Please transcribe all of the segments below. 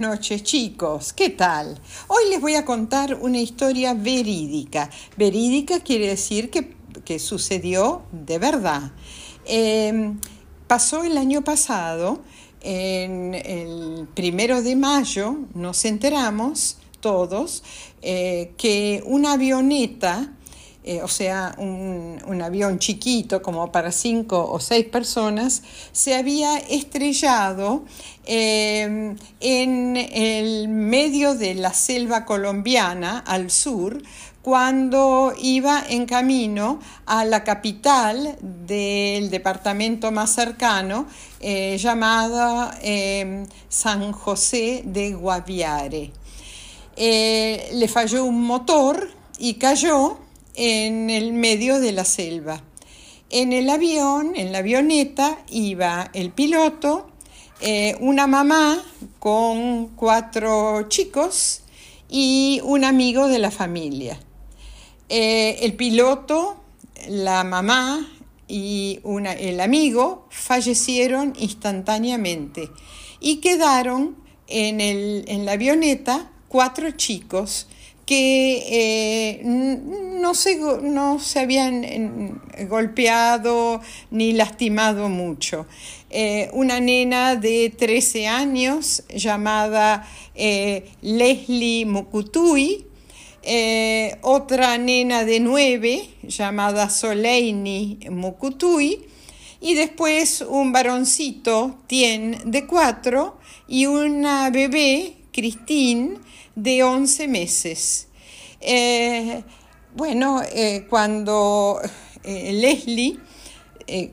noches chicos, ¿qué tal? Hoy les voy a contar una historia verídica. Verídica quiere decir que, sucedió de verdad. Em, pasó el año pasado, en el primero de mayo, nos enteramos todos eh, que una avioneta eh, o sea, un, avión chiquito como para cinco o seis personas, se había estrellado eh, en el medio de la selva colombiana al sur cuando iba en camino a la capital del departamento más cercano eh, llamada San José de Guaviare. le falló un motor y cayó en el medio de la selva. En el avión, en la avioneta, iba el piloto, eh, una mamá con cuatro chicos y un amigo de la familia. Eh, el piloto, la mamá y el amigo fallecieron instantáneamente y quedaron en, en la avioneta cuatro chicos que eh, no, se, no se habían golpeado ni lastimado mucho. Eh, una nena de 13 años llamada eh, Leslie Mukutui, otra nena de 9 llamada Soleini Mukutui, y después un varoncito, Tien, de 4, y una bebé, Christine, de 11 meses. Eh, bueno, eh, cuando eh, Leslie,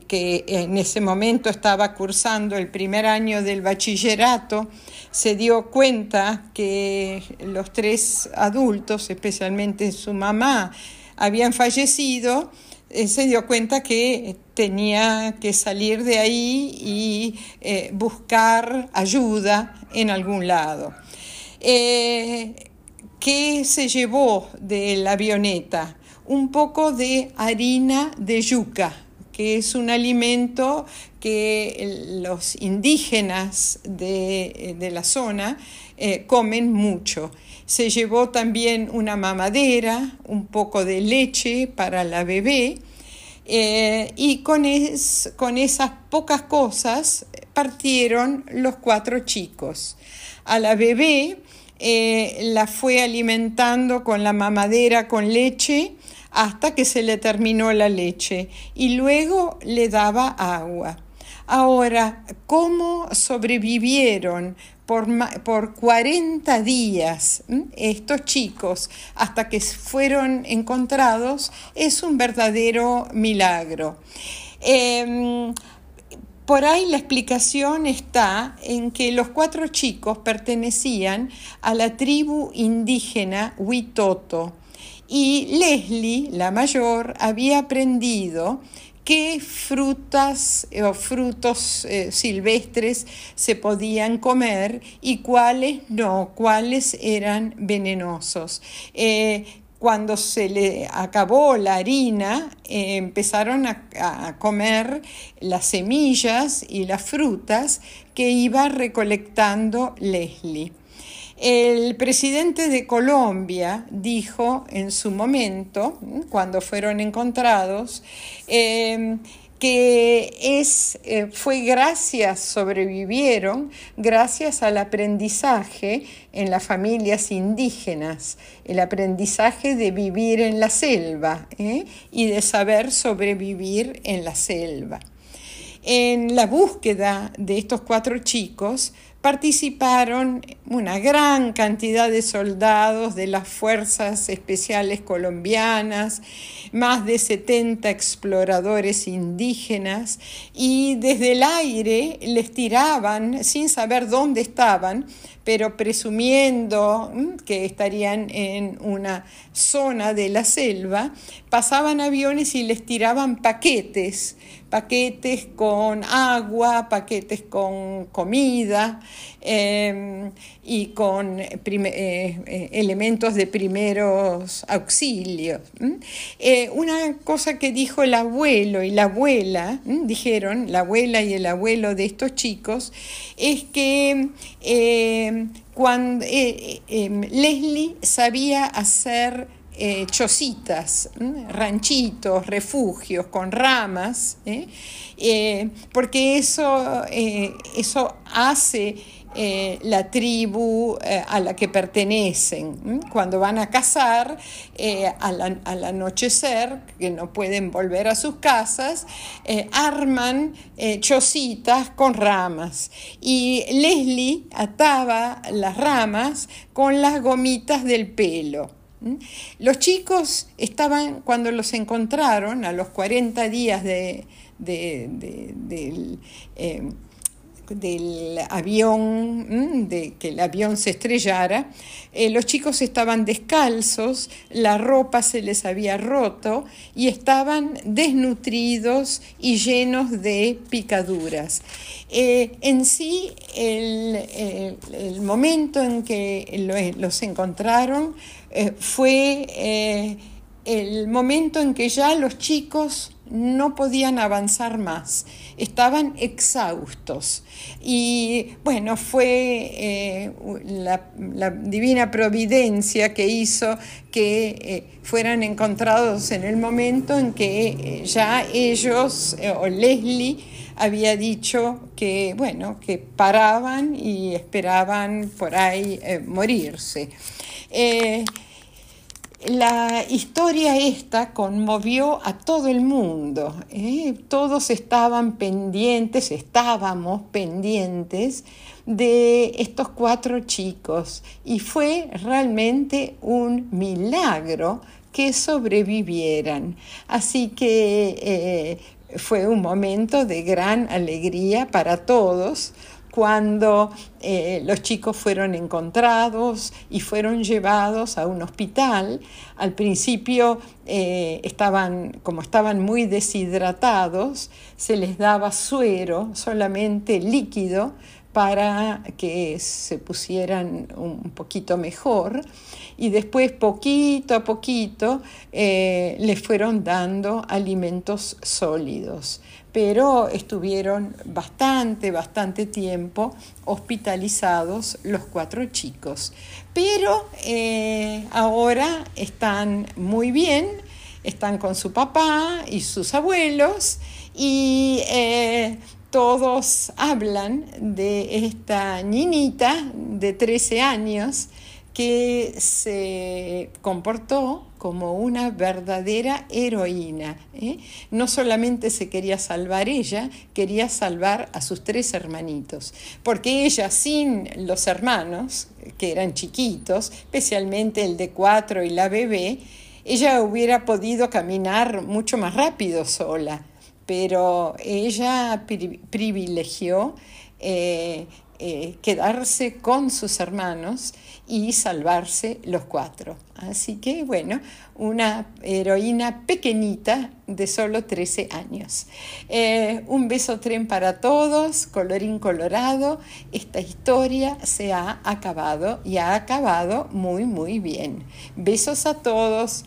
que en ese momento estaba cursando el primer año del bachillerato, se dio cuenta que los tres adultos, especialmente su mamá, habían fallecido, se dio cuenta que tenía que salir de ahí y buscar ayuda en algún lado. Eh, ¿Qué se llevó de la avioneta? Un poco de harina de yuca, que es un alimento que los indígenas de, la zona eh, comen mucho. Se llevó también una mamadera, un poco de leche para la bebé eh, y con, con esas pocas cosas partieron los cuatro chicos. A la bebé eh, la fue alimentando con la mamadera con leche hasta que se le terminó la leche y luego le daba agua. Ahora, ¿cómo sobrevivieron por, por 40 días estos chicos hasta que fueron encontrados? Es un verdadero milagro. Em, por ahí la explicación está en que los cuatro chicos pertenecían a la tribu indígena Huitoto y Leslie, la mayor, había aprendido qué frutas eh, o frutos eh, silvestres se podían comer y cuáles no, cuáles eran venenosos. Eh, cuando se le acabó la harina, empezaron a, comer las semillas y las frutas que iba recolectando Leslie. El presidente de Colombia dijo en su momento, cuando fueron encontrados, eh, que es, eh, fue gracias, sobrevivieron gracias al aprendizaje en las familias indígenas, el aprendizaje de vivir en la selva ¿eh? y de saber sobrevivir en la selva. En la búsqueda de estos cuatro chicos, participaron una gran cantidad de soldados de las Fuerzas Especiales Colombianas, más de 70 exploradores indígenas y desde el aire les tiraban, sin saber dónde estaban, pero presumiendo que estarían en una zona de la selva, pasaban aviones y les tiraban paquetes paquetes con agua, paquetes con comida em, y con eh, eh, elementos de primeros auxilios. Eh, una cosa que dijo el abuelo y la abuela, dijeron, la abuela y el abuelo de estos chicos, es que cuando em, Leslie sabía hacer eh, ranchitos, refugios con ramas, ¿eh? Eh, porque eso, eso hace la tribu a la que pertenecen. Cuando van a cazar, al, al, anochecer, que no pueden volver a sus casas, arman chocitas con ramas. Y Leslie ataba las ramas con las gomitas del pelo. Los chicos estaban, cuando los encontraron, a los 40 días de, del, eh, del avión, de que el avión se estrellara, eh, los chicos estaban descalzos, la ropa se les había roto y estaban desnutridos y llenos de picaduras. Eh, en sí, el, momento en que los encontraron eh, fue el momento en que ya los chicos no podían avanzar más, estaban exhaustos. Y bueno, fue eh, la, divina providencia que hizo que eh, fueran encontrados en el momento en que eh, ya ellos, o Leslie, había dicho que, bueno, que paraban y esperaban por ahí morirse. La historia esta conmovió a todo el mundo. ¿eh? Todos estaban pendientes, estábamos pendientes de estos cuatro chicos y fue realmente un milagro que sobrevivieran. Así que eh, fue un momento de gran alegría para todos cuando eh, los chicos fueron encontrados y fueron llevados a un hospital. Al principio eh, estaban, como estaban muy deshidratados, se les daba suero, solamente líquido, para que se pusieran un poquito mejor y después poquito a poquito eh, les fueron dando alimentos sólidos pero estuvieron bastante, bastante tiempo hospitalizados los cuatro chicos. Pero eh, ahora están muy bien, están con su papá y sus abuelos y eh, todos hablan de esta niñita de 13 años que se comportó como una verdadera heroína. ¿eh? No solamente se quería salvar ella, quería salvar a sus tres hermanitos, porque ella sin los hermanos, que eran chiquitos, especialmente el de cuatro y la bebé, ella hubiera podido caminar mucho más rápido sola, pero ella privilegió eh, eh, quedarse con sus hermanos y salvarse los cuatro. Así que bueno, una heroína pequeñita de solo 13 años. Eh, un beso tren para todos, colorín colorado. Esta historia se ha acabado y ha acabado muy muy bien. Besos a todos.